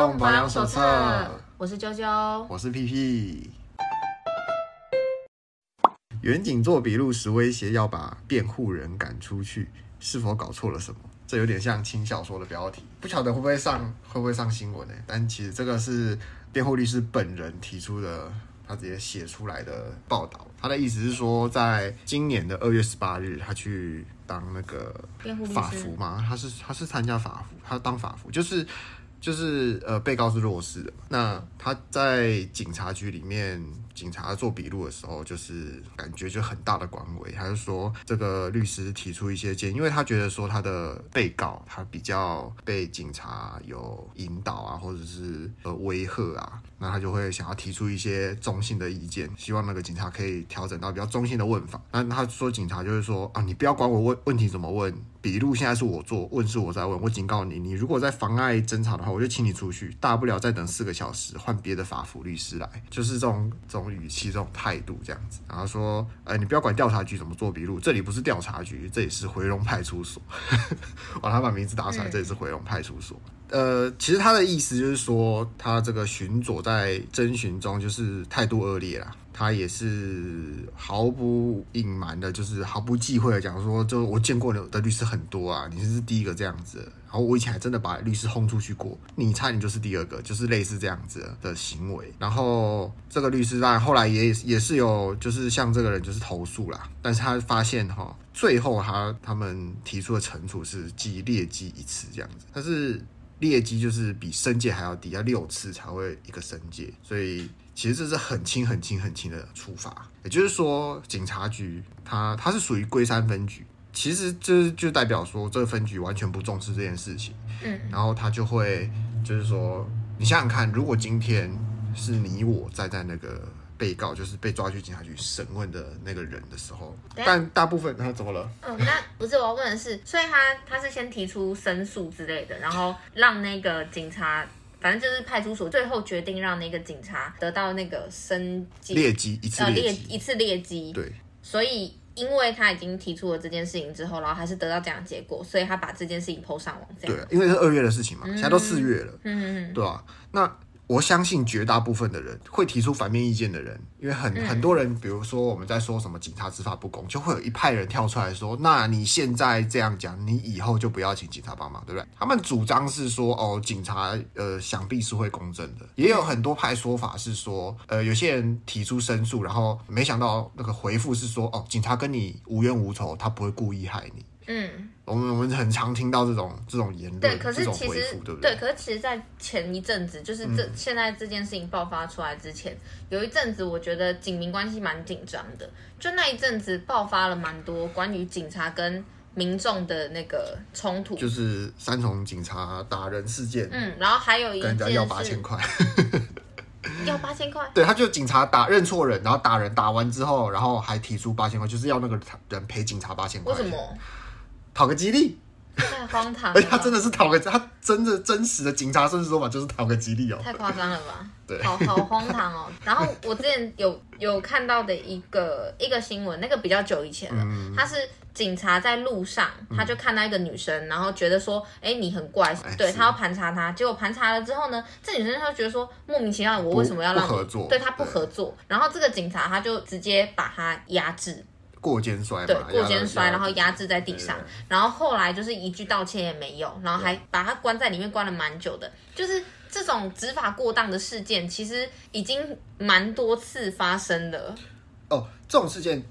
动保养手册，我是啾啾，我是屁屁。远景做笔录时威胁要把辩护人赶出去，是否搞错了什么？这有点像轻小说的标题，不晓得会不会上，会不会上新闻呢？但其实这个是辩护律师本人提出的，他直接写出来的报道。他的意思是说，在今年的二月十八日，他去当那个法服嘛，他是他是参加法服，他当法服就是。就是呃，被告是弱势的。那他在警察局里面，警察做笔录的时候，就是感觉就很大的官威。他就说，这个律师提出一些建议，因为他觉得说他的被告他比较被警察有引导啊，或者是呃威吓啊，那他就会想要提出一些中性的意见，希望那个警察可以调整到比较中性的问法。那他说，警察就是说啊，你不要管我问问题怎么问。笔录现在是我做，问是我在问。我警告你，你如果再妨碍侦查的话，我就请你出去，大不了再等四个小时，换别的法服律师来。就是这种这种语气、这种态度这样子。然后说，呃，你不要管调查局怎么做笔录，这里不是调查局，这里是回龙派出所。哇，他把名字打出来，这里是回龙派出所。呃，其实他的意思就是说，他这个巡佐在侦询中就是态度恶劣啦。他也是毫不隐瞒的，就是毫不忌讳的讲说，就我见过的律师很多啊，你是第一个这样子。然后我以前还真的把律师轰出去过，你猜你就是第二个，就是类似这样子的行为。然后这个律师当然后来也也是有，就是向这个人就是投诉啦，但是他发现哈，最后他他们提出的惩处是记劣迹一次这样子，但是劣迹就是比申诫还要低，要六次才会一个申诫，所以。其实这是很轻、很轻、很轻的处罚，也就是说，警察局它它是属于龟山分局，其实这就代表说这个分局完全不重视这件事情，嗯，然后他就会就是说，你想想看，如果今天是你我站在那个被告，就是被抓去警察局审问的那个人的时候，但大部分他怎么了？嗯，那不是我要问的是，所以他他是先提出申诉之类的，然后让那个警察。反正就是派出所最后决定让那个警察得到那个升级劣迹一次劣一次劣迹，对。所以因为他已经提出了这件事情之后，然后还是得到这样的结果，所以他把这件事情 PO 上网。这样。对，因为是二月的事情嘛，现在都四月了，嗯嗯嗯，对吧？那。我相信绝大部分的人会提出反面意见的人，因为很很多人，比如说我们在说什么警察执法不公，就会有一派人跳出来说：“那你现在这样讲，你以后就不要请警察帮忙，对不对？”他们主张是说：“哦，警察呃想必是会公正的。”也有很多派说法是说：“呃，有些人提出申诉，然后没想到那个回复是说：‘哦，警察跟你无冤无仇，他不会故意害你。’”嗯，我们我们很常听到这种这种言论，对，可是其实对不对？对，可是其实，在前一阵子，就是这、嗯、现在这件事情爆发出来之前，有一阵子，我觉得警民关系蛮紧张的。就那一阵子，爆发了蛮多关于警察跟民众的那个冲突，就是三重警察打人事件。嗯，然后还有一跟人家 要八千块，要八千块。对，他就警察打认错人，然后打人打完之后，然后还提出八千块，就是要那个人赔警察八千块。为什么？讨个吉利，太荒唐了！而且他真的是讨个，他真的真实的警察甚至说法就是讨个吉利哦，太夸张了吧？对，好好荒唐哦。然后我之前有有看到的一个一个新闻，那个比较久以前了，嗯、他是警察在路上，他就看到一个女生，嗯、然后觉得说，哎，你很怪，哎、对他要盘查她，结果盘查了之后呢，这女生她就觉得说，莫名其妙，我为什么要让你合作？对他不合作，然后这个警察他就直接把他压制。过肩摔，对，过肩摔，然后压制在地上，然后后来就是一句道歉也没有，然后还把他关在里面关了蛮久的。就是这种执法过当的事件，其实已经蛮多次发生了。哦，这种事件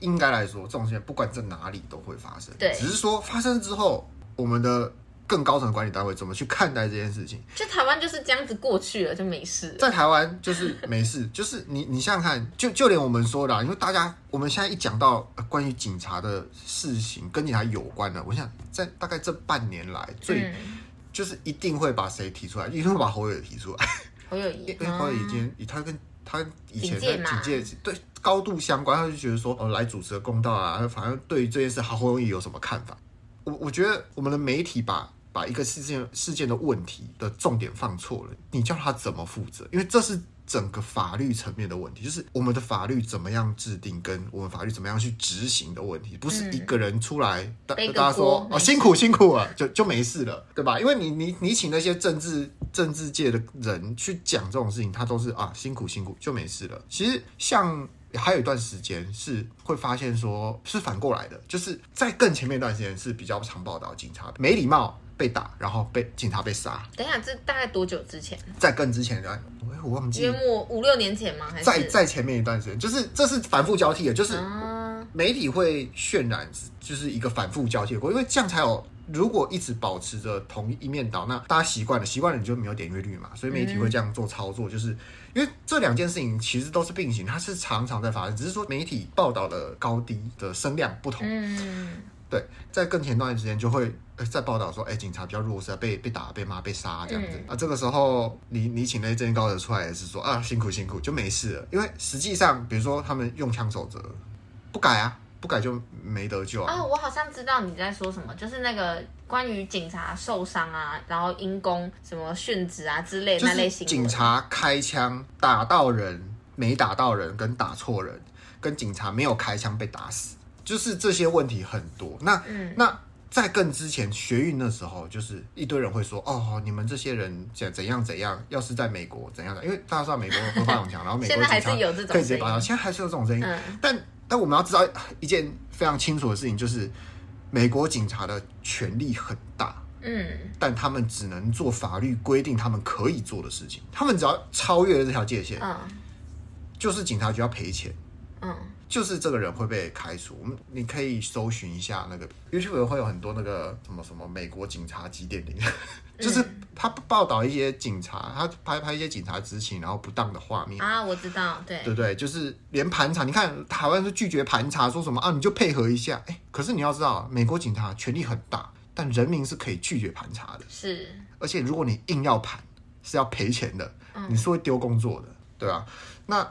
应该来说，这种事件不管在哪里都会发生，对，只是说发生之后，我们的。更高层的管理单位怎么去看待这件事情？就台湾就是这样子过去了，就没事。在台湾就是没事，就是你你想想看，就就连我们说的，啊因为大家我们现在一讲到关于警察的事情，跟警察有关的，我想在大概这半年来，最、嗯、就是一定会把谁提出来，一定会把侯友宜提出来。侯友宜，因为侯友宜已经他跟他以前的警戒对高度相关，他就觉得说，哦，来主持公道啊，反正对于这件事，侯友宜有什么看法？我我觉得我们的媒体把。把一个事件事件的问题的重点放错了，你叫他怎么负责？因为这是整个法律层面的问题，就是我们的法律怎么样制定，跟我们法律怎么样去执行的问题，不是一个人出来，大、嗯、大家说哦辛苦辛苦了，就就没事了，对吧？因为你你你请那些政治政治界的人去讲这种事情，他都是啊辛苦辛苦就没事了。其实像还有一段时间是会发现说是反过来的，就是在更前面一段时间是比较常报道警察没礼貌。被打，然后被警察被杀。等一下，这大概多久之前？在更之前一段，我忘记。约莫五六年前吗？还是在在前面一段时间？就是这是反复交替的，就是媒体会渲染，就是一个反复交替的过，因为这样才有。如果一直保持着同一面倒，那大家习惯了，习惯了你就没有点阅率嘛。所以媒体会这样做操作，就是因为这两件事情其实都是并行，它是常常在发生，只是说媒体报道的高低的声量不同。嗯。对，在更前段时间就会在报道说，哎，警察比较弱势，被被打、被骂、被杀这样子、嗯、啊。这个时候，你你请那些高手出来也是说啊，辛苦辛苦就没事了。因为实际上，比如说他们用枪守则不改啊，不改就没得救啊。哦，我好像知道你在说什么，就是那个关于警察受伤啊，然后因公什么殉职啊之类的那类型。警察开枪打到人，没打到人，跟打错人，跟警察没有开枪被打死。就是这些问题很多，那、嗯、那在更之前学运的时候，就是一堆人会说，哦，你们这些人怎怎样怎样，要是在美国怎样的，因为大家知道美国合法拥枪，然后美国警察可以直接拔刀，现在还是有这种声音，嗯、但但我们要知道一件非常清楚的事情，就是美国警察的权力很大，嗯，但他们只能做法律规定他们可以做的事情，他们只要超越了这条界限，嗯，就是警察就要赔钱，嗯。就是这个人会被开除。我们你可以搜寻一下那个 YouTube 会有很多那个什么什么美国警察几点零，就是他报道一些警察，他拍拍一些警察执勤然后不当的画面啊，我知道，对对对，就是连盘查，你看台湾是拒绝盘查，说什么啊你就配合一下，哎，可是你要知道，美国警察权力很大，但人民是可以拒绝盘查的，是，而且如果你硬要盘，是要赔钱的，你是会丢工作的，对吧？那。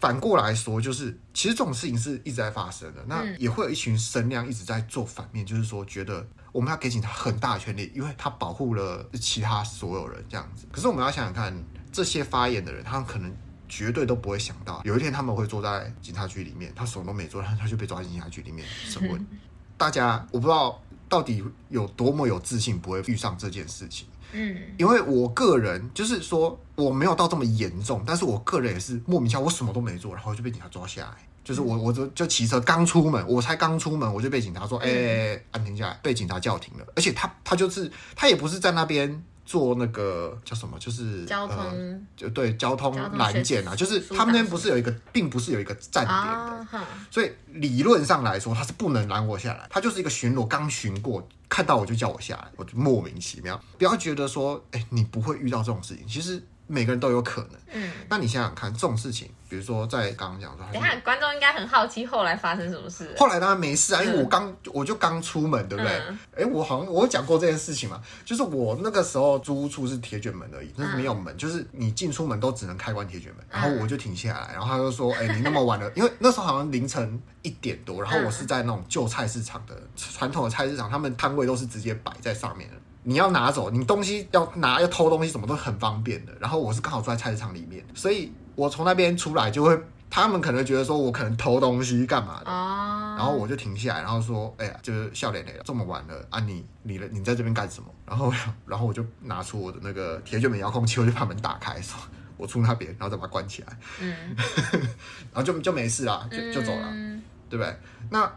反过来说，就是其实这种事情是一直在发生的。那也会有一群声量一直在做反面，就是说觉得我们要给警察很大的权利，因为他保护了其他所有人这样子。可是我们要想想看，这些发言的人，他们可能绝对都不会想到，有一天他们会坐在警察局里面，他什么都没做，他他就被抓进警察局里面审问。大家我不知道到底有多么有自信，不会遇上这件事情。嗯，因为我个人就是说我没有到这么严重，但是我个人也是莫名其妙，我什么都没做，然后就被警察抓下来。就是我，我就就骑车刚出门，我才刚出门，我就被警察说，哎、欸，安停下来，被警察叫停了。而且他他就是他也不是在那边。做那个叫什么，就是交通，呃、就对交通拦检啊，就是他们那边不是有一个，并不是有一个站点的，哦、所以理论上来说，他是不能拦我下来，他就是一个巡逻，刚巡过，看到我就叫我下来，我就莫名其妙，不要觉得说，哎、欸，你不会遇到这种事情，其实。每个人都有可能，嗯，那你想想看，这种事情，比如说在刚刚讲说，等下观众应该很好奇后来发生什么事。后来当然没事啊，因为我刚我就刚出门，对不对？哎、嗯，我好像我有讲过这件事情嘛，就是我那个时候租屋处是铁卷门而已，那是没有门，就是你进出门都只能开关铁卷门。然后我就停下来，然后他就说：“哎，你那么晚了，因为那时候好像凌晨一点多，然后我是在那种旧菜市场的传统的菜市场，他们摊位都是直接摆在上面的。”你要拿走，你东西要拿要偷东西，什么都很方便的。然后我是刚好住在菜市场里面，所以我从那边出来就会，他们可能觉得说我可能偷东西干嘛的，然后我就停下来，然后说，哎呀，就是笑脸脸了，这么晚了啊你，你你你在这边干什么？然后 然后我就拿出我的那个铁卷门遥控器，我就把门打开，说我出那边，然后再把它关起来，嗯，然后就就没事了，就就走了，嗯、对不对？那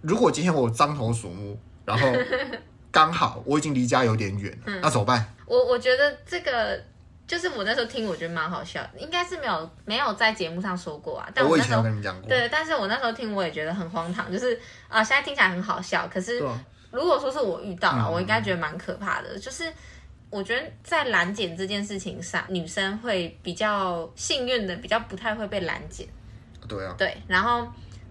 如果今天我獐头鼠目，然后。刚好我已经离家有点远，那、嗯、怎么办？我我觉得这个就是我那时候听，我觉得蛮好笑的，应该是没有没有在节目上说过啊。但我，我以前有跟你们讲过。对，但是我那时候听，我也觉得很荒唐，就是啊、呃，现在听起来很好笑，可是如果说是我遇到了，啊、我应该觉得蛮可怕的。嗯、就是我觉得在拦检这件事情上，女生会比较幸运的，比较不太会被拦检。对啊。对，然后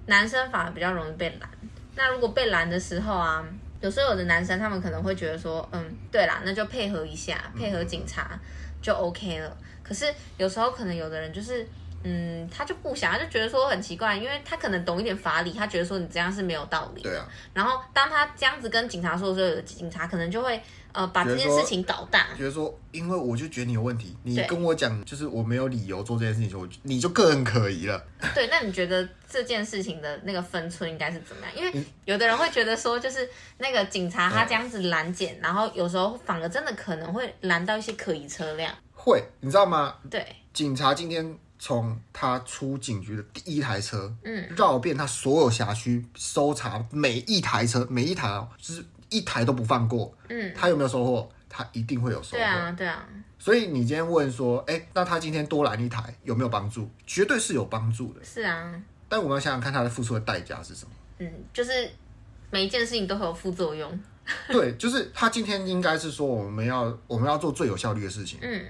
男生反而比较容易被拦。那如果被拦的时候啊。有时候有的男生他们可能会觉得说，嗯，对啦，那就配合一下，配合警察就 OK 了。可是有时候可能有的人就是嗯，他就不想，他就觉得说很奇怪，因为他可能懂一点法理，他觉得说你这样是没有道理的。对啊。然后当他这样子跟警察说的时候，警察可能就会。呃，把这件事情搞大，觉得说，因为我就觉得你有问题，你跟我讲，就是我没有理由做这件事情，我你就更可疑了。对，那你觉得这件事情的那个分寸应该是怎么样？因为有的人会觉得说，就是那个警察他这样子拦检，嗯、然后有时候反而真的可能会拦到一些可疑车辆。会，你知道吗？对，警察今天从他出警局的第一台车，嗯，绕遍他所有辖区，搜查每一台车，每一台哦，就是。一台都不放过，嗯，他有没有收获？他一定会有收获。对啊，对啊。所以你今天问说，哎、欸，那他今天多拦一台有没有帮助？绝对是有帮助的。是啊。但我们要想想看，他的付出的代价是什么？嗯，就是每一件事情都会有副作用。对，就是他今天应该是说，我们要我们要做最有效率的事情。嗯。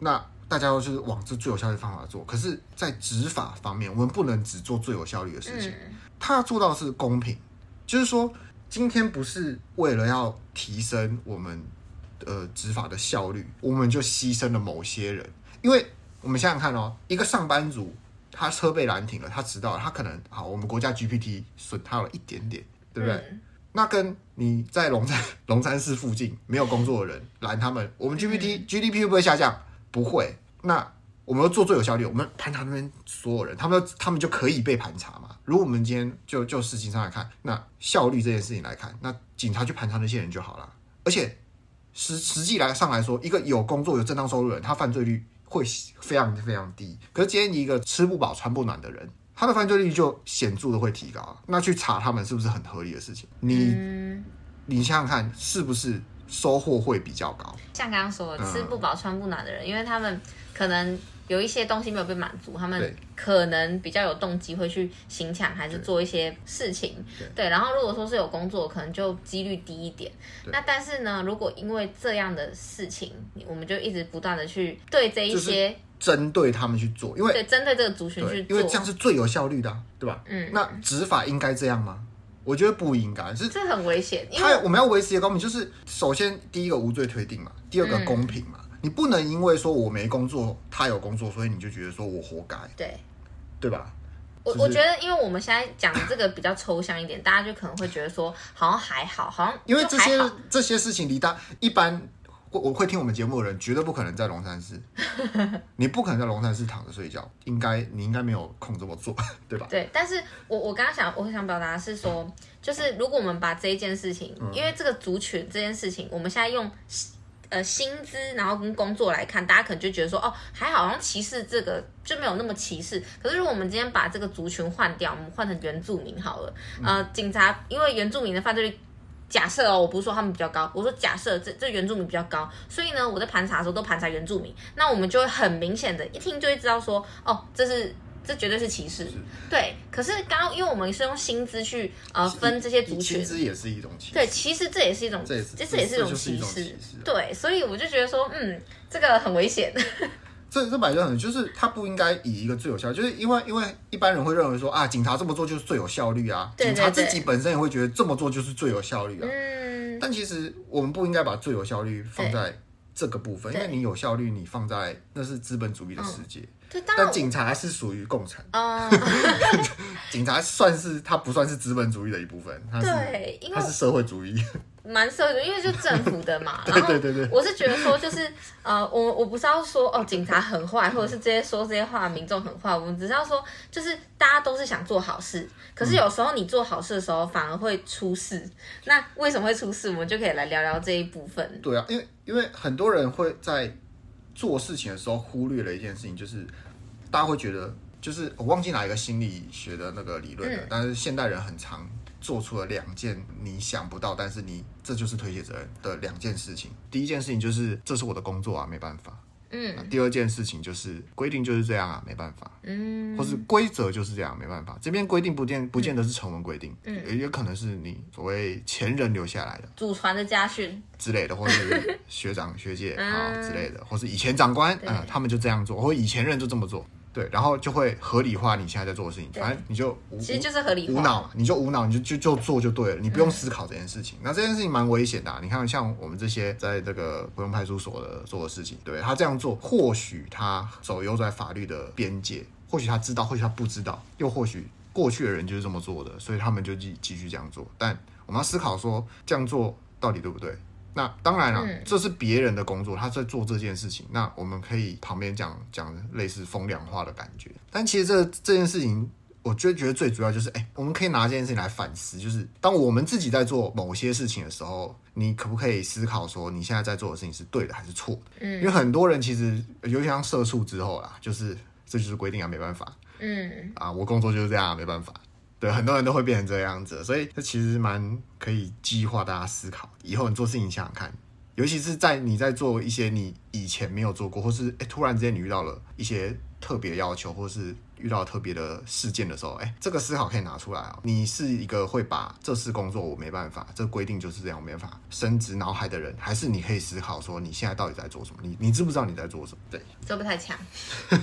那大家都是往这最有效率的方法做，可是，在执法方面，我们不能只做最有效率的事情。嗯、他要做到是公平，就是说。今天不是为了要提升我们呃执法的效率，我们就牺牲了某些人。因为我们想想看哦，一个上班族他车被拦停了，他迟到了，他可能好，我们国家 GPT 损他了一点点，对不对？嗯、那跟你在龙山龙山寺附近没有工作的人拦他们，我们 GPT、嗯、GDP 会不会下降？不会。那我们要做最有效率，我们盘查那边所有人，他们就他们就可以被盘查嘛。如果我们今天就就事情上来看，那效率这件事情来看，那警察去盘查那些人就好了。而且实实际来上来说，一个有工作有正当收入的人，他犯罪率会非常非常低。可是今天一个吃不饱穿不暖的人，他的犯罪率就显著的会提高。那去查他们是不是很合理的事情？你你想想看，是不是收获会比较高？像刚刚说的，吃不饱穿不暖的人，因为他们可能。有一些东西没有被满足，他们可能比较有动机会去行抢，还是做一些事情。对，对，然后如果说是有工作，可能就几率低一点。那但是呢，如果因为这样的事情，我们就一直不断的去对这一些针对他们去做，因为对针对这个族群去做，因为这样是最有效率的啊，对吧？嗯。那执法应该这样吗？我觉得不应该，是这很危险。因为他我们要维持一个公平，就是首先第一个无罪推定嘛，第二个公平嘛。嗯你不能因为说我没工作，他有工作，所以你就觉得说我活该，对，对吧？我我觉得，因为我们现在讲的这个比较抽象一点，大家就可能会觉得说好像还好，好像因为这些这些事情离大一般，我我会听我们节目的人绝对不可能在龙山寺，你不可能在龙山寺躺着睡觉，应该你应该没有空这么做，对吧？对，但是我我刚刚想我想表达的是说，就是如果我们把这一件事情，因为这个族群这件事情，我们现在用。呃，薪资，然后跟工作来看，大家可能就觉得说，哦，还好，好像歧视这个就没有那么歧视。可是，如果我们今天把这个族群换掉，我们换成原住民好了。呃，警察因为原住民的犯罪率，假设哦，我不是说他们比较高，我说假设这这原住民比较高，所以呢，我在盘查的时候都盘查原住民，那我们就会很明显的，一听就会知道说，哦，这是。这绝对是歧视，对。可是刚刚，因为我们是用薪资去呃分这些族群，薪资也是一种歧视。对，其实这也是一种，这也是这也是一种歧视。对，所以我就觉得说，嗯，这个很危险。这这摆就很，就是他不应该以一个最有效，就是因为因为一般人会认为说啊，警察这么做就是最有效率啊，对对对，警察自己本身也会觉得这么做就是最有效率啊。嗯。但其实我们不应该把最有效率放在这个部分，因为你有效率，你放在那是资本主义的世界。嗯。但警察是属于共产，嗯，警察算是他不算是资本主义的一部分，他是他是社会主义，蛮社会主义，因为就政府的嘛。对对对对，我是觉得说，就是呃，我我不是要说哦，警察很坏，或者是这些说这些话民众很坏，我们只是要说，就是大家都是想做好事，可是有时候你做好事的时候反而会出事。那为什么会出事？我们就可以来聊聊这一部分。对啊，因为因为很多人会在。做事情的时候忽略了一件事情，就是大家会觉得，就是我忘记哪一个心理学的那个理论了，嗯、但是现代人很常做出了两件你想不到，但是你这就是推卸责任的两件事情。第一件事情就是这是我的工作啊，没办法。嗯，第二件事情就是规定就是这样啊，没办法。嗯，或是规则就是这样，没办法。这边规定不见不见得是成文规定，嗯，也有可能是你所谓前人留下来的祖传的家训之类的，或是学长学姐 啊之类的，或是以前长官啊、呃，他们就这样做，或以前人就这么做。对，然后就会合理化你现在在做的事情，反正你就无其实就是合理化，无脑嘛，你就无脑，你就就就做就对了，你不用思考这件事情。嗯、那这件事情蛮危险的、啊，你看像我们这些在这个不用派出所的做的事情，对他这样做，或许他走游在法律的边界，或许他知道，或许他不知道，又或许过去的人就是这么做的，所以他们就继继续这样做。但我们要思考说，这样做到底对不对？那当然了，嗯、这是别人的工作，他在做这件事情。那我们可以旁边讲讲类似风凉话的感觉。但其实这这件事情，我就觉得最主要就是，哎，我们可以拿这件事情来反思，就是当我们自己在做某些事情的时候，你可不可以思考说，你现在在做的事情是对的还是错的？嗯，因为很多人其实，尤其像社畜之后啦，就是这就是规定啊，没办法。嗯，啊，我工作就是这样，没办法。对，很多人都会变成这样子，所以这其实蛮可以激化大家思考。以后你做事情想想看，尤其是在你在做一些你以前没有做过，或是诶突然之间你遇到了一些特别要求，或是。遇到特别的事件的时候，哎、欸，这个思考可以拿出来哦。你是一个会把这次工作我没办法，这个规定就是这样，我没办法深植脑海的人，还是你可以思考说你现在到底在做什么？你你知不知道你在做什么？对，做不太强。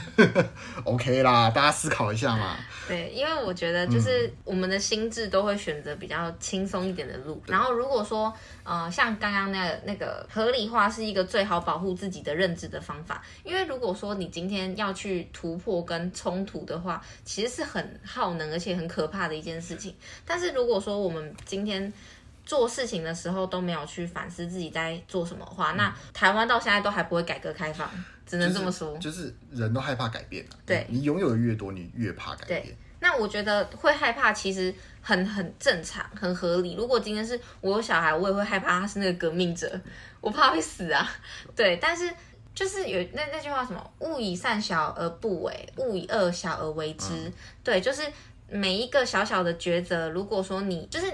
OK 啦，大家思考一下嘛。对，因为我觉得就是我们的心智都会选择比较轻松一点的路。然后如果说呃，像刚刚那个那个合理化是一个最好保护自己的认知的方法，因为如果说你今天要去突破跟冲突的话，其实是很耗能而且很可怕的一件事情。但是如果说我们今天做事情的时候都没有去反思自己在做什么的话，嗯、那台湾到现在都还不会改革开放，只能这么说。就是、就是、人都害怕改变、啊、对，你拥有的越多，你越怕改变。那我觉得会害怕其实很很正常，很合理。如果今天是我有小孩，我也会害怕他是那个革命者，我怕会死啊。对，但是。就是有那那句话什么“勿以善小而不为，勿以恶小而为之”。对，就是每一个小小的抉择，如果说你就是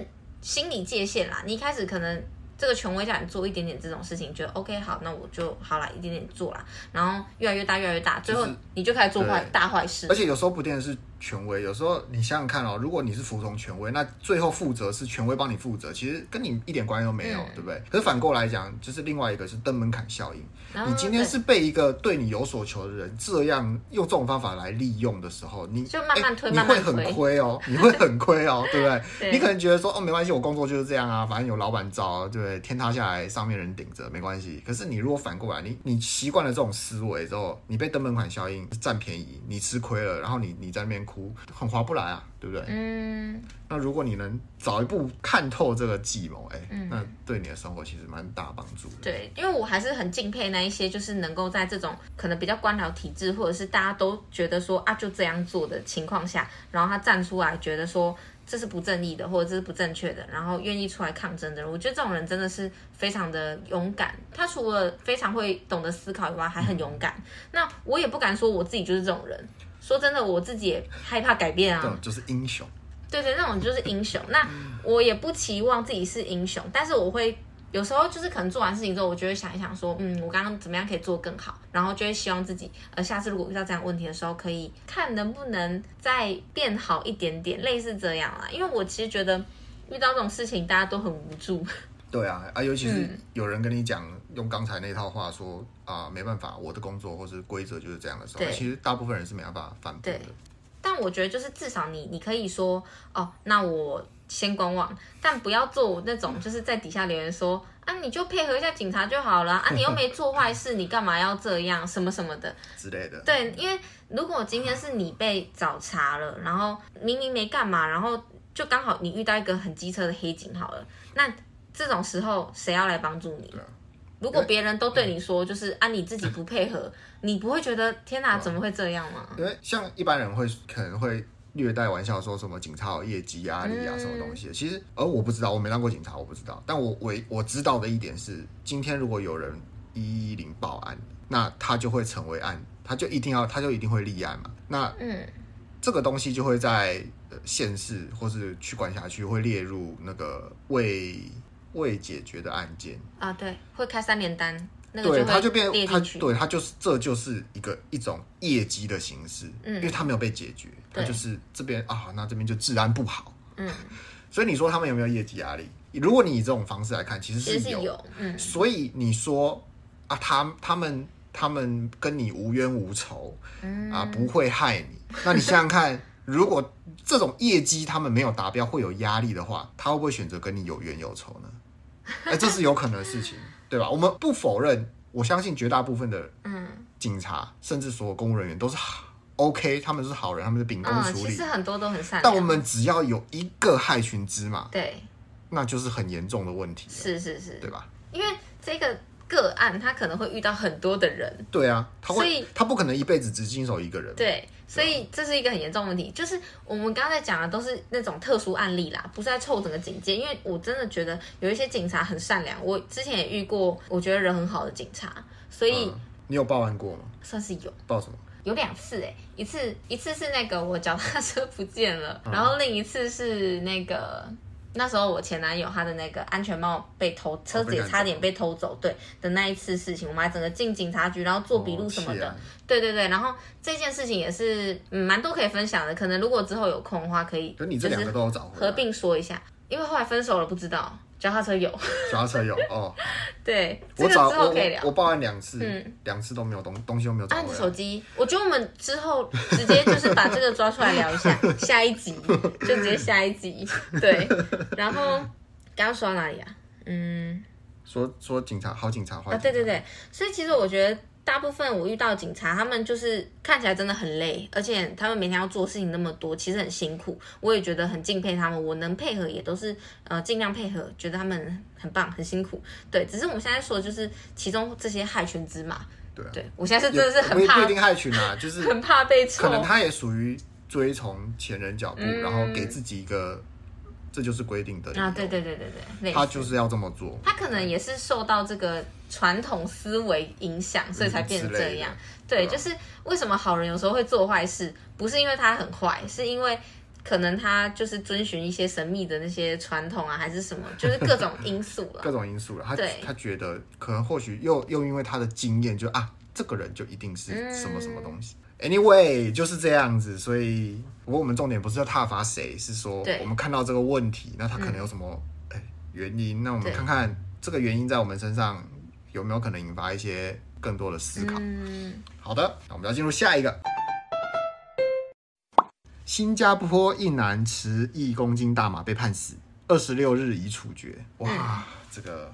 心理界限啦，你一开始可能这个权威叫你做一点点这种事情，觉得 OK 好，那我就好了，一点点做啦，然后越来越大，越来越大，最后你就开始做坏大坏事。而且有时候不一定是。权威有时候你想想看哦，如果你是服从权威，那最后负责是权威帮你负责，其实跟你一点关系都没有，嗯、对不对？可是反过来讲，就是另外一个是登门槛效应。你今天是被一个对你有所求的人这样用这种方法来利用的时候，你就慢慢推，你会很亏哦，你会很亏哦，对不对？对，你可能觉得说哦，没关系，我工作就是这样啊，反正有老板罩，对不对？天塌下来上面人顶着，没关系。可是你如果反过来，你你习惯了这种思维之后，你被登门槛效应占便宜，你吃亏了，然后你你在那边哭，很划不来啊，对不对？嗯。那如果你能早一步看透这个计谋，哎、欸，嗯、那对你的生活其实蛮大帮助的。对，因为我还是很敬佩那一些，就是能够在这种可能比较官僚体制，或者是大家都觉得说啊就这样做的情况下，然后他站出来觉得说这是不正义的，或者这是不正确的，然后愿意出来抗争的人，我觉得这种人真的是非常的勇敢。他除了非常会懂得思考以外，还很勇敢。嗯、那我也不敢说我自己就是这种人。说真的，我自己也害怕改变啊。这种就是英雄。对对，那种就是英雄。那我也不期望自己是英雄，但是我会有时候就是可能做完事情之后，我就会想一想说，嗯，我刚刚怎么样可以做更好，然后就会希望自己，呃，下次如果遇到这样问题的时候，可以看能不能再变好一点点，类似这样啦。因为我其实觉得遇到这种事情，大家都很无助。对啊，啊，尤其是有人跟你讲、嗯、用刚才那套话说啊，没办法，我的工作或是规则就是这样的时候，其实大部分人是没办法反驳的。但我觉得就是至少你你可以说哦，那我先观望，但不要做那种就是在底下留言说啊，你就配合一下警察就好了啊，你又没做坏事，你干嘛要这样什么什么的之类的。对，因为如果今天是你被找茬了，然后明明没干嘛，然后就刚好你遇到一个很机车的黑警好了，那。这种时候谁要来帮助你？啊、如果别人都对你说，就是啊，你自己不配合，你不会觉得天哪，怎么会这样吗？因为像一般人会可能会略带玩笑说什么警察有业绩压力啊，什么东西。嗯、其实，而我不知道，我没当过警察，我不知道。但我我我知道的一点是，今天如果有人一一零报案，那他就会成为案，他就一定要，他就一定会立案嘛。那嗯，这个东西就会在县市或是去管辖区会列入那个为。未解决的案件。啊，对，会开三联单，那个、对，他就变他，对，他就是这就是一个一种业绩的形式，嗯，因为他没有被解决，他就是这边啊，那这边就治安不好，嗯，所以你说他们有没有业绩压力？如果你以这种方式来看，其实是有，是有嗯，所以你说啊，他他们他们跟你无冤无仇，嗯。啊，不会害你，那你想想看。如果这种业绩他们没有达标，会有压力的话，他会不会选择跟你有冤有仇呢？哎，这是有可能的事情，对吧？我们不否认，我相信绝大部分的警察，嗯、甚至所有公务人员都是 OK，他们是好人，他们是秉公处理。嗯，其实很多都很善良。但我们只要有一个害群之马，对，那就是很严重的问题。是是是，对吧？因为这个。个案他可能会遇到很多的人，对啊，他会，所以他不可能一辈子只经手一个人，对，所以这是一个很严重的问题。就是我们刚才讲的都是那种特殊案例啦，不是在凑整个警戒。因为我真的觉得有一些警察很善良，我之前也遇过，我觉得人很好的警察。所以、嗯、你有报案过吗？算是有。报什么？有两次哎，一次一次是那个我脚踏车不见了，嗯、然后另一次是那个。那时候我前男友他的那个安全帽被偷，车子也差点被偷走，对的那一次事情，我们还整个进警察局，然后做笔录什么的，对对对，然后这件事情也是嗯蛮多可以分享的，可能如果之后有空的话，可以就是合并说一下，因为后来分手了，不知道。脚踏车有，脚踏车有哦。对，我找这个之后可以聊。我报案两次，嗯，两次都没有东东西都没有找回来。按手机，我觉得我们之后直接就是把这个抓出来聊一下，下一集就直接下一集。对，然后刚刚说到哪里啊？嗯，说说警察，好警察，坏。啊，对对对，所以其实我觉得。大部分我遇到警察，他们就是看起来真的很累，而且他们每天要做事情那么多，其实很辛苦。我也觉得很敬佩他们，我能配合也都是呃尽量配合，觉得他们很棒，很辛苦。对，只是我们现在说的就是其中这些害群之马。对，啊、对我现在是真的是很怕，不一定害群啊，就是很怕被。可能他也属于追从前人脚步，嗯、然后给自己一个。这就是规定的啊！对对对对对，他就是要这么做。他可能也是受到这个传统思维影响，所以才变成这样。对，就是为什么好人有时候会做坏事，不是因为他很坏，是因为可能他就是遵循一些神秘的那些传统啊，还是什么，就是各种因素了。各种因素了，他他觉得可能或许又又因为他的经验，就啊，这个人就一定是什么什么东西。Anyway，就是这样子，所以不过我们重点不是要挞伐谁，是说我们看到这个问题，那他可能有什么、嗯、原因？那我们看看这个原因在我们身上有没有可能引发一些更多的思考。嗯、好的，那我们要进入下一个。新加坡一男持一公斤大麻被判死，二十六日已处决。哇，嗯、这个。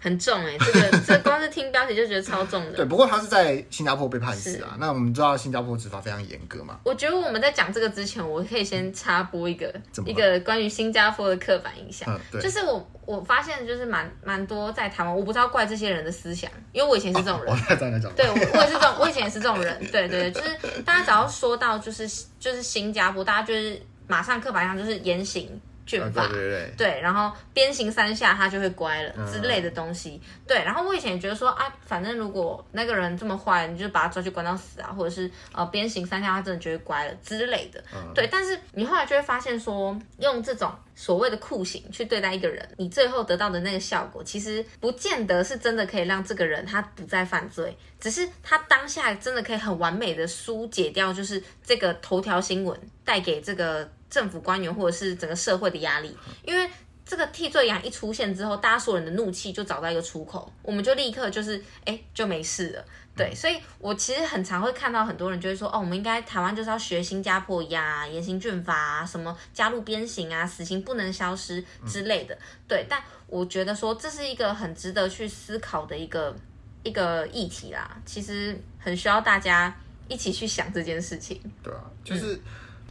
很重哎、欸，这个 这个、光是听标题就觉得超重的。对，不过他是在新加坡被判死啊。那我们知道新加坡执法非常严格嘛。我觉得我们在讲这个之前，我可以先插播一个一个关于新加坡的刻板印象。嗯，对。就是我我发现就是蛮蛮多在台湾，我不知道怪这些人的思想，因为我以前是这种人。哦、我在讲。对，我我也是这种，我以前也是这种人。对对对，就是大家只要说到就是就是新加坡，大家就是马上刻板印象就是严刑。卷发，对，对，对，对，然后鞭刑三下，他就会乖了之类的东西。嗯、对，然后我以前也觉得说啊，反正如果那个人这么坏，你就把他抓去关到死啊，或者是呃鞭刑三下，他真的就会乖了之类的。嗯、对，但是你后来就会发现说，用这种所谓的酷刑去对待一个人，你最后得到的那个效果，其实不见得是真的可以让这个人他不再犯罪，只是他当下真的可以很完美的疏解掉，就是这个头条新闻带给这个。政府官员或者是整个社会的压力，因为这个替罪羊一出现之后，大家所有人的怒气就找到一个出口，我们就立刻就是哎就没事了。对，所以我其实很常会看到很多人就会说，哦，我们应该台湾就是要学新加坡一样啊，严刑峻法啊，什么加入鞭刑啊，死刑不能消失之类的。对，但我觉得说这是一个很值得去思考的一个一个议题啦，其实很需要大家一起去想这件事情。对啊，就是。嗯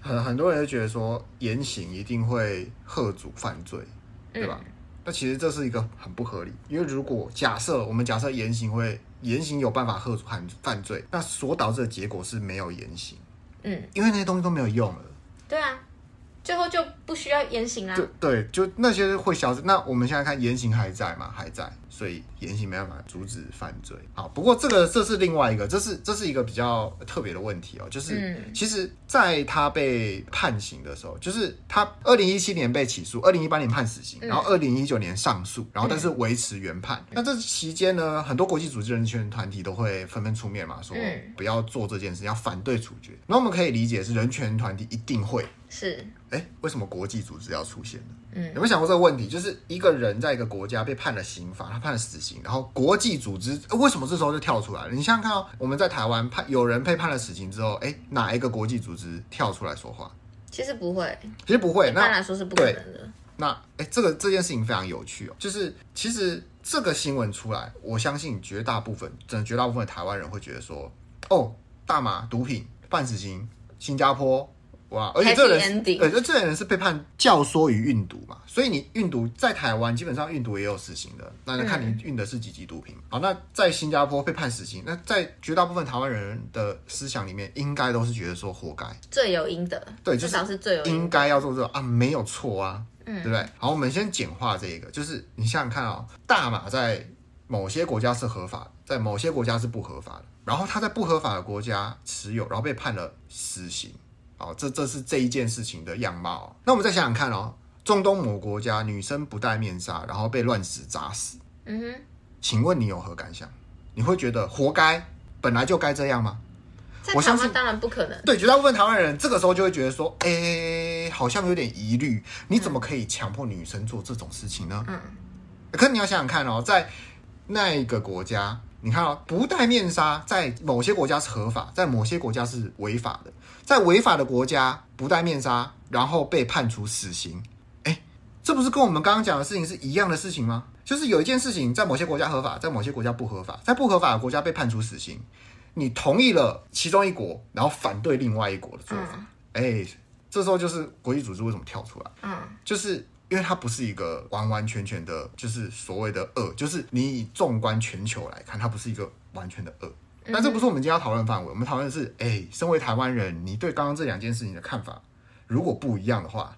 很很多人就觉得说严刑一定会吓阻犯罪，对吧？那、嗯、其实这是一个很不合理，因为如果假设我们假设严刑会严刑有办法吓阻犯犯罪，那所导致的结果是没有严刑，嗯，因为那些东西都没有用了，对啊。最后就不需要严刑了。对对，就那些会消失。那我们现在看严刑还在吗？还在，所以严刑没办法阻止犯罪。好，不过这个这是另外一个，这是这是一个比较特别的问题哦。就是、嗯、其实在他被判刑的时候，就是他二零一七年被起诉，二零一八年判死刑，然后二零一九年上诉，然后但是维持原判。嗯、那这期间呢，很多国际组织人权团体都会纷纷出面嘛，说不要做这件事，要反对处决。那我们可以理解是人权团体一定会。是，哎，为什么国际组织要出现呢？嗯，有没有想过这个问题？就是一个人在一个国家被判了刑罚，他判了死刑，然后国际组织为什么这时候就跳出来了？你想想看哦，我们在台湾判有人被判了死刑之后，哎，哪一个国际组织跳出来说话？其实不会，其实不会。一般来说是不可能的。那哎，这个这件事情非常有趣哦，就是其实这个新闻出来，我相信绝大部分，真的绝大部分的台湾人会觉得说，哦，大麻毒品。判死刑，新加坡。哇！而且这个人，呃，这这个人是被判教唆与运毒嘛，所以你运毒在台湾基本上运毒也有死刑的，那就看你运的是几级毒品。好，那在新加坡被判死刑，那在绝大部分台湾人的思想里面，应该都是觉得说活该，罪有应得。对，至少是罪有应该要做这个啊，没有错啊，嗯，对不对？好，我们先简化这个，就是你想想看啊，大麻在某些国家是合法，在某些国家是不合法的，然后他在不合法的国家持有，然后被判了死刑。好，这这是这一件事情的样貌。那我们再想想看哦，中东某国家女生不戴面纱，然后被乱石砸死。嗯哼，请问你有何感想？你会觉得活该？本来就该这样吗？我相信当然不可能。对，绝大部分台湾人这个时候就会觉得说，哎，好像有点疑虑。你怎么可以强迫女生做这种事情呢？嗯，可你要想想看哦，在那一个国家。你看哦，不戴面纱，在某些国家是合法，在某些国家是违法的。在违法的国家不戴面纱，然后被判处死刑，哎，这不是跟我们刚刚讲的事情是一样的事情吗？就是有一件事情在某些国家合法，在某些国家不合法，在不合法的国家被判处死刑，你同意了其中一国，然后反对另外一国的做法，哎，这时候就是国际组织为什么跳出来？嗯，就是。因为它不是一个完完全全的，就是所谓的恶，就是你以纵观全球来看，它不是一个完全的恶。但这不是我们今天要讨论范围，我们讨论的是，哎，身为台湾人，你对刚刚这两件事情的看法，如果不一样的话，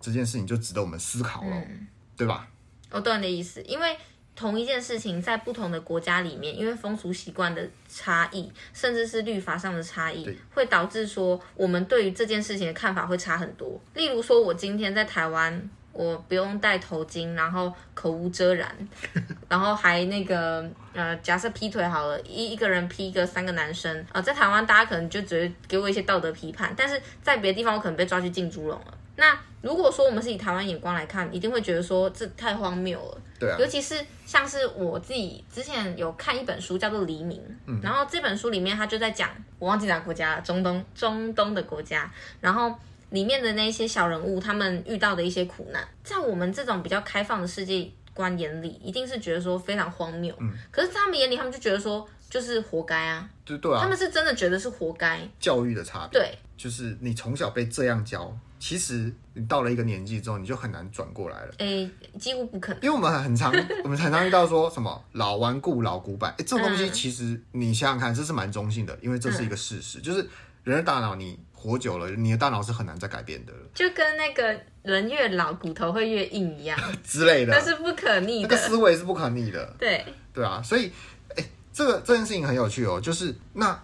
这件事情就值得我们思考了，嗯、对吧？我懂你的意思，因为同一件事情在不同的国家里面，因为风俗习惯的差异，甚至是律法上的差异，会导致说我们对于这件事情的看法会差很多。例如说，我今天在台湾。我不用戴头巾，然后口无遮拦，然后还那个呃，假设劈腿好了，一一个人劈一个三个男生啊、呃，在台湾大家可能就只会给我一些道德批判，但是在别的地方我可能被抓去进猪笼了。那如果说我们是以台湾眼光来看，一定会觉得说这太荒谬了。对啊。尤其是像是我自己之前有看一本书叫做《黎明》，嗯，然后这本书里面他就在讲，我忘记哪个国家了，中东中东的国家，然后。里面的那些小人物，他们遇到的一些苦难，在我们这种比较开放的世界观眼里，一定是觉得说非常荒谬。嗯，可是在他们眼里，他们就觉得说就是活该啊。对对啊，他们是真的觉得是活该。教育的差别，对，就是你从小被这样教，其实你到了一个年纪之后，你就很难转过来了。哎，几乎不可能，因为我们很常，我们很常遇到说什么老顽固老古板，哎，这种东西其实你想想看，这是蛮中性的，因为这是一个事实，嗯、就是人的大脑你。活久了，你的大脑是很难再改变的了，就跟那个人越老骨头会越硬一样 之类的，那是不可逆的，那个思维是不可逆的。对对啊，所以，哎，这个这件事情很有趣哦。就是那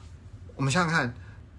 我们想想看，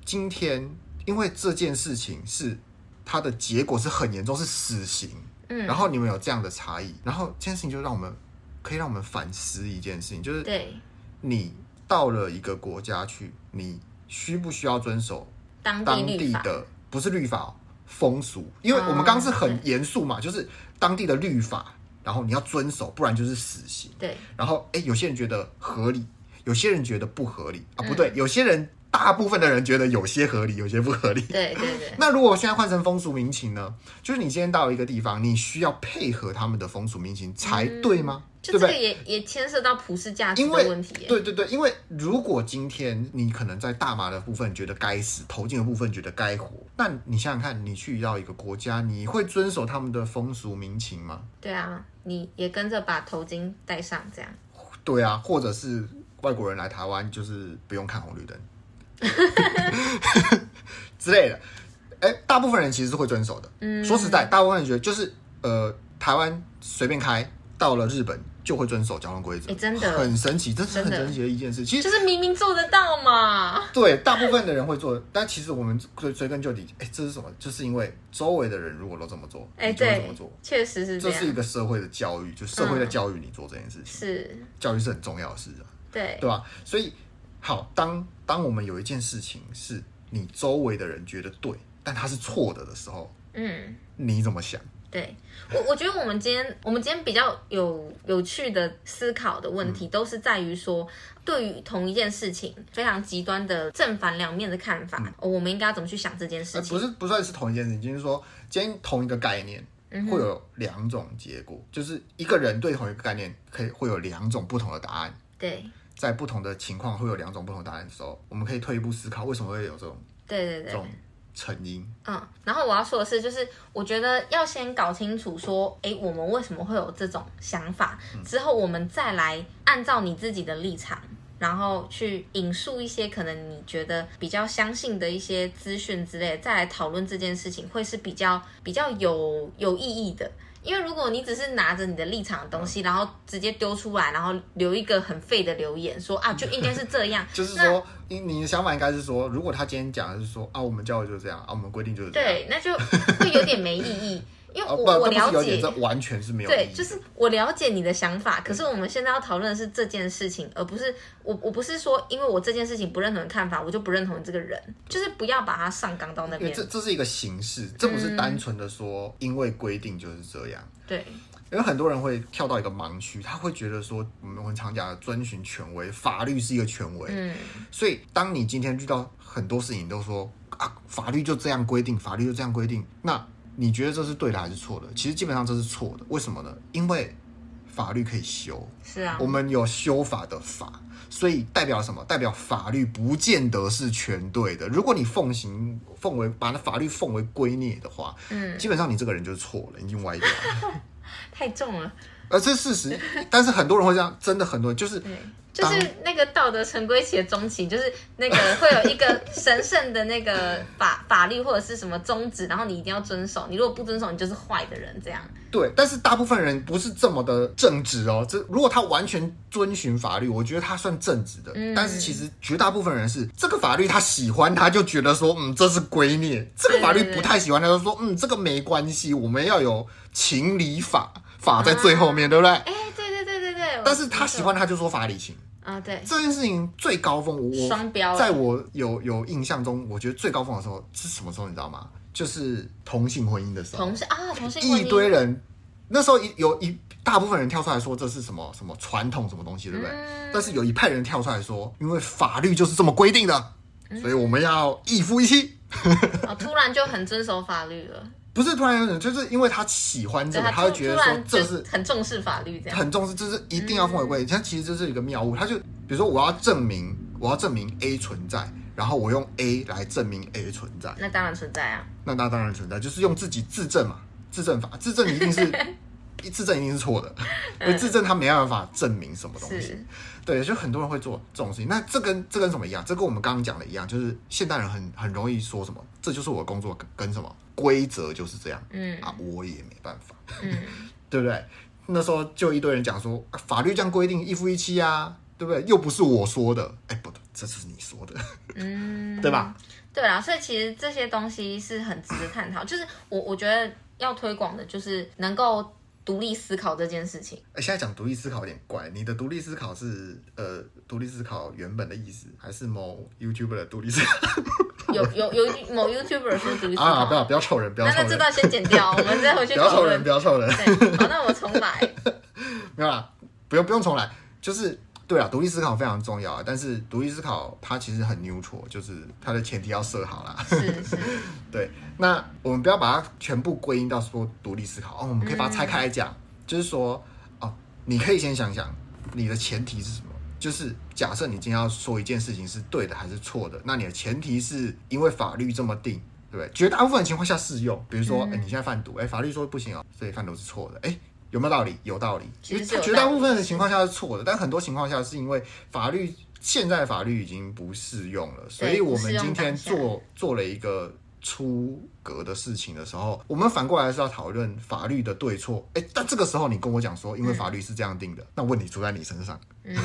今天因为这件事情是它的结果是很严重，是死刑。嗯，然后你们有这样的差异，然后这件事情就让我们可以让我们反思一件事情，就是对你到了一个国家去，你需不需要遵守？当地的不是律法，风俗，因为我们刚刚是很严肃嘛，就是当地的律法，然后你要遵守，不然就是死刑。对，然后哎，有些人觉得合理，有些人觉得不合理。啊，不对，有些人。大部分的人觉得有些合理，有些不合理。对对对。那如果现在换成风俗民情呢？就是你今天到一个地方，你需要配合他们的风俗民情才对吗？嗯、就这个也也牵涉到普世价值的问题。对对对，因为如果今天你可能在大麻的部分觉得该死，头巾的部分觉得该活，那你想想看，你去到一个国家，你会遵守他们的风俗民情吗？对啊，你也跟着把头巾戴上，这样。对啊，或者是外国人来台湾，就是不用看红绿灯。之类的，哎、欸，大部分人其实是会遵守的。嗯，说实在，大部分人觉得就是，呃，台湾随便开，到了日本就会遵守交通规则。真的，很神奇，这是很神奇的一件事。其实就是明明做得到嘛。对，大部分的人会做，但其实我们追追根究底，哎、欸，这是什么？就是因为周围的人如果都这么做，哎、欸，就会这么做，确实是这是一个社会的教育，就社会在教育你做这件事情。嗯、是，教育是很重要的事啊。对，对吧？所以。好，当当我们有一件事情是你周围的人觉得对，但他是错的的时候，嗯，你怎么想？对我，我觉得我们今天我们今天比较有有趣的思考的问题，嗯、都是在于说，对于同一件事情非常极端的正反两面的看法，嗯、我们应该要怎么去想这件事情？不是不算是同一件事情，就是说，今天同一个概念会有两种结果，嗯、就是一个人对同一个概念可以会有两种不同的答案。对。在不同的情况会有两种不同答案的时候，我们可以退一步思考，为什么会有这种对对对，这种成因。嗯，然后我要说的是，就是我觉得要先搞清楚说，哎，我们为什么会有这种想法，之后我们再来按照你自己的立场。然后去引述一些可能你觉得比较相信的一些资讯之类，再来讨论这件事情，会是比较比较有有意义的。因为如果你只是拿着你的立场的东西，然后直接丢出来，然后留一个很废的留言，说啊 就应该是这样，就是说你你的想法应该是说，如果他今天讲的是说啊我们教育就是这样啊我们规定就是这样，对，那就 会有点没意义。因为我、哦、我了解，这完全是没有对，就是我了解你的想法。可是我们现在要讨论的是这件事情，而不是我我不是说因为我这件事情不认同的看法，我就不认同你这个人。就是不要把它上纲到那边。这这是一个形式，这不是单纯的说因为规定就是这样。嗯、对，因为很多人会跳到一个盲区，他会觉得说我们很常讲的遵循权威，法律是一个权威。嗯，所以当你今天遇到很多事情都说啊，法律就这样规定，法律就这样规定，那。你觉得这是对的还是错的？其实基本上这是错的。为什么呢？因为法律可以修，是啊，我们有修法的法，所以代表什么？代表法律不见得是全对的。如果你奉行奉为把那法律奉为圭臬的话，嗯，基本上你这个人就是错了，已经歪掉了，太重了。而这是事实，但是很多人会这样，真的很多人就是。就是那个道德陈规期的终期，就是那个会有一个神圣的那个法 法律或者是什么宗旨，然后你一定要遵守。你如果不遵守，你就是坏的人。这样。对，但是大部分人不是这么的正直哦。这如果他完全遵循法律，我觉得他算正直的。嗯。但是其实绝大部分人是这个法律他喜欢，他就觉得说，嗯，这是圭臬。这个法律不太喜欢，他就说，嗯，这个没关系，我们要有情理法，法在最后面，啊、对不对？哎，对对对对对。但是他喜欢，他就说法理情。啊，对这件事情最高峰，我双标，在我有有印象中，我觉得最高峰的时候是什么时候？你知道吗？就是同性婚姻的时候。同性啊，同性婚姻。一堆人那时候有一有一大部分人跳出来说这是什么什么传统什么东西，对不对？嗯、但是有一派人跳出来说，因为法律就是这么规定的，嗯、所以我们要一夫一妻。哦，突然就很遵守法律了。不是突然有种，就是因为他喜欢这个，他，他会觉得说这是很重视法律，这样很重视，就是一定要奉为规。他、嗯、其实这是一个谬误，他就比如说我要证明我要证明 A 存在，然后我用 A 来证明 A 存在，那当然存在啊。那那当然存在，就是用自己自证嘛，自证法，自证一定是 自证一定是错的，因为自证他没办法证明什么东西。对，就很多人会做这种事情。那这跟这跟什么一样？这跟我们刚刚讲的一样，就是现代人很很容易说什么，这就是我的工作跟什么。规则就是这样，嗯啊，我也没办法，嗯，对不对？那时候就一堆人讲说，法律这样规定一夫一妻啊，对不对？又不是我说的，哎，不对，这是你说的，嗯，对吧？对啊，所以其实这些东西是很值得探讨。就是我我觉得要推广的，就是能够。独立思考这件事情，哎，现在讲独立思考有点怪。你的独立思考是呃，独立思考原本的意思，还是某 YouTuber 的独立思考？有有有某 YouTuber 说独立思考啊！不要不要臭人，不要臭人。那那这段先剪掉，我们再回去。不要臭人，不要臭人。对，好，那我重来。没有啦，不用不用重来，就是。对啊，独立思考非常重要啊，但是独立思考它其实很 neutral，就是它的前提要设好啦。是是。对，那我们不要把它全部归因到说独立思考哦，我们可以把它拆开来讲，嗯、就是说哦，你可以先想想你的前提是什么，就是假设你今天要说一件事情是对的还是错的，那你的前提是因为法律这么定，对不对？绝大部分情况下适用，比如说，哎、嗯，你现在贩毒，哎，法律说不行哦，所以贩毒是错的，哎。有没有道理？有道理。其实绝大部分的情况下是错的，但很多情况下是因为法律现在法律已经不适用了，所以我们今天做做了一个出格的事情的时候，我们反过来是要讨论法律的对错。哎，但这个时候你跟我讲说，因为法律是这样定的，嗯、那问题出在你身上，嗯、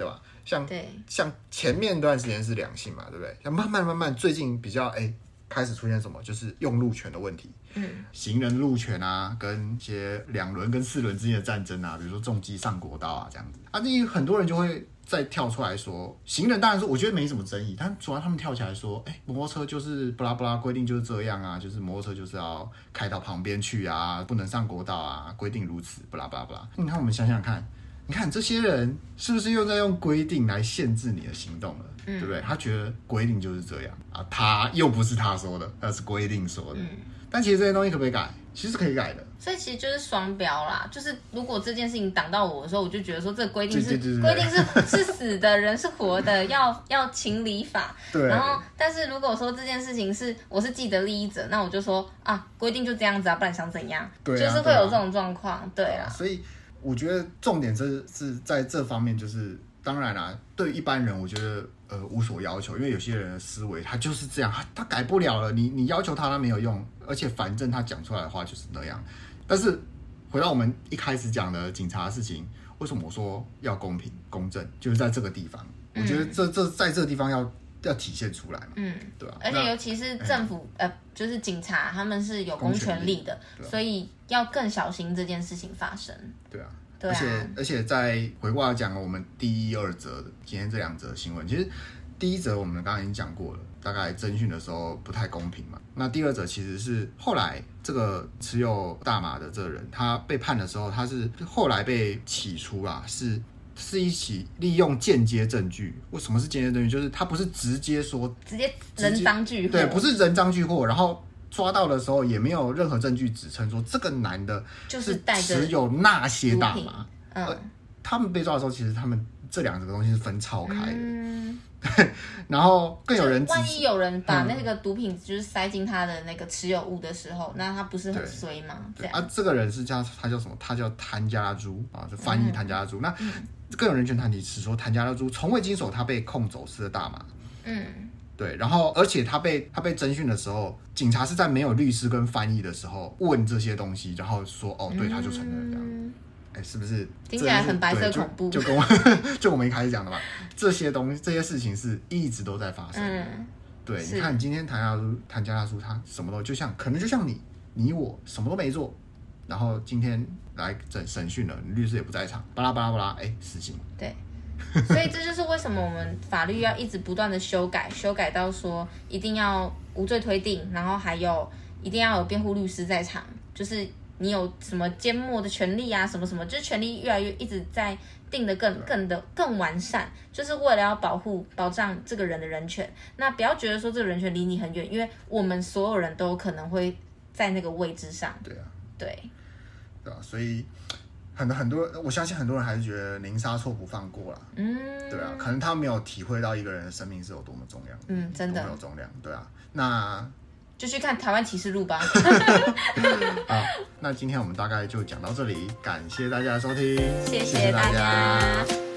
对吧？像对像前面段时间是良性嘛，对不对？像慢慢慢慢最近比较哎。开始出现什么？就是用路权的问题，嗯，行人路权啊，跟一些两轮跟四轮之间的战争啊，比如说重机上国道啊，这样子啊，那很多人就会再跳出来说，行人当然说，我觉得没什么争议，但主要他们跳起来说，哎，摩托车就是不拉不拉规定就是这样啊，就是摩托车就是要开到旁边去啊，不能上国道啊，规定如此，不拉不拉不拉。你看，我们想想看，你看这些人是不是又在用规定来限制你的行动了？嗯对不对？他觉得规定就是这样啊，他又不是他说的，那是规定说的，嗯、但其实这些东西可不可以改？其实可以改的。所以其实就是双标啦，就是如果这件事情挡到我的时候，我就觉得说这个规定是规定是是死的人是活的，要要情理法。对。然后，但是如果说这件事情是我是既得利益者，那我就说啊，规定就这样子啊，不然想怎样？对、啊。就是会有这种状况，对啊。所以我觉得重点是是在这方面，就是当然啦，对一般人我觉得呃无所要求，因为有些人的思维他就是这样，他他改不了了，你你要求他他没有用，而且反正他讲出来的话就是那样。但是回到我们一开始讲的警察事情，为什么我说要公平公正？就是在这个地方，我觉得这这在这个地方要要体现出来嘛，嗯，对吧、啊？而且尤其是政府呃，就是警察他们是有公权力的，力所以要更小心这件事情发生。对啊，对啊，而且而且在回过来讲我们第一二则今天这两则新闻，其实第一则我们刚刚已经讲过了。大概侦讯的时候不太公平嘛。那第二则其实是后来这个持有大麻的这个人，他被判的时候，他是后来被起出啊，是是一起利用间接证据。为什么是间接证据？就是他不是直接说直接人赃俱获，对，不是人赃俱获。然后抓到的时候也没有任何证据指称说这个男的就是持有那些大麻。嗯，他们被抓的时候，其实他们这两个东西是分超开的。嗯 然后更有人，万一有人把那个毒品就是塞进他的那个持有物的时候，嗯、那他不是很衰吗？对啊，这个人是叫他叫什么？他叫谭家珠啊，就翻译谭家珠。嗯、那更有人权团体是说，谭家珠从未经手他被控走私的大麻。嗯，对。然后，而且他被他被侦讯的时候，警察是在没有律师跟翻译的时候问这些东西，然后说哦，对，他就承认这样。嗯哎，是不是听起来很白色恐怖？就，就跟我就我们一开始讲的嘛，这些东西、这些事情是一直都在发生。嗯，对，你看今天谭家珠、谭家珠，他什么都就像，可能就像你、你我什么都没做，然后今天来审审讯了，律师也不在场，巴拉巴拉巴拉，哎，死刑。对，所以这就是为什么我们法律要一直不断的修改，修改到说一定要无罪推定，然后还有一定要有辩护律师在场，就是。你有什么缄默的权利啊？什么什么，就是权利越来越一直在定的更更的更完善，就是为了要保护保障这个人的人权。那不要觉得说这个人权离你很远，因为我们所有人都有可能会在那个位置上。对啊，对，对啊，所以很多很多，我相信很多人还是觉得宁杀错不放过啦。嗯，对啊，可能他没有体会到一个人的生命是有多么重要。嗯，真的有重量。对啊，那。就去看《台湾启示录》吧。好，那今天我们大概就讲到这里，感谢大家的收听，谢谢大家。谢谢大家。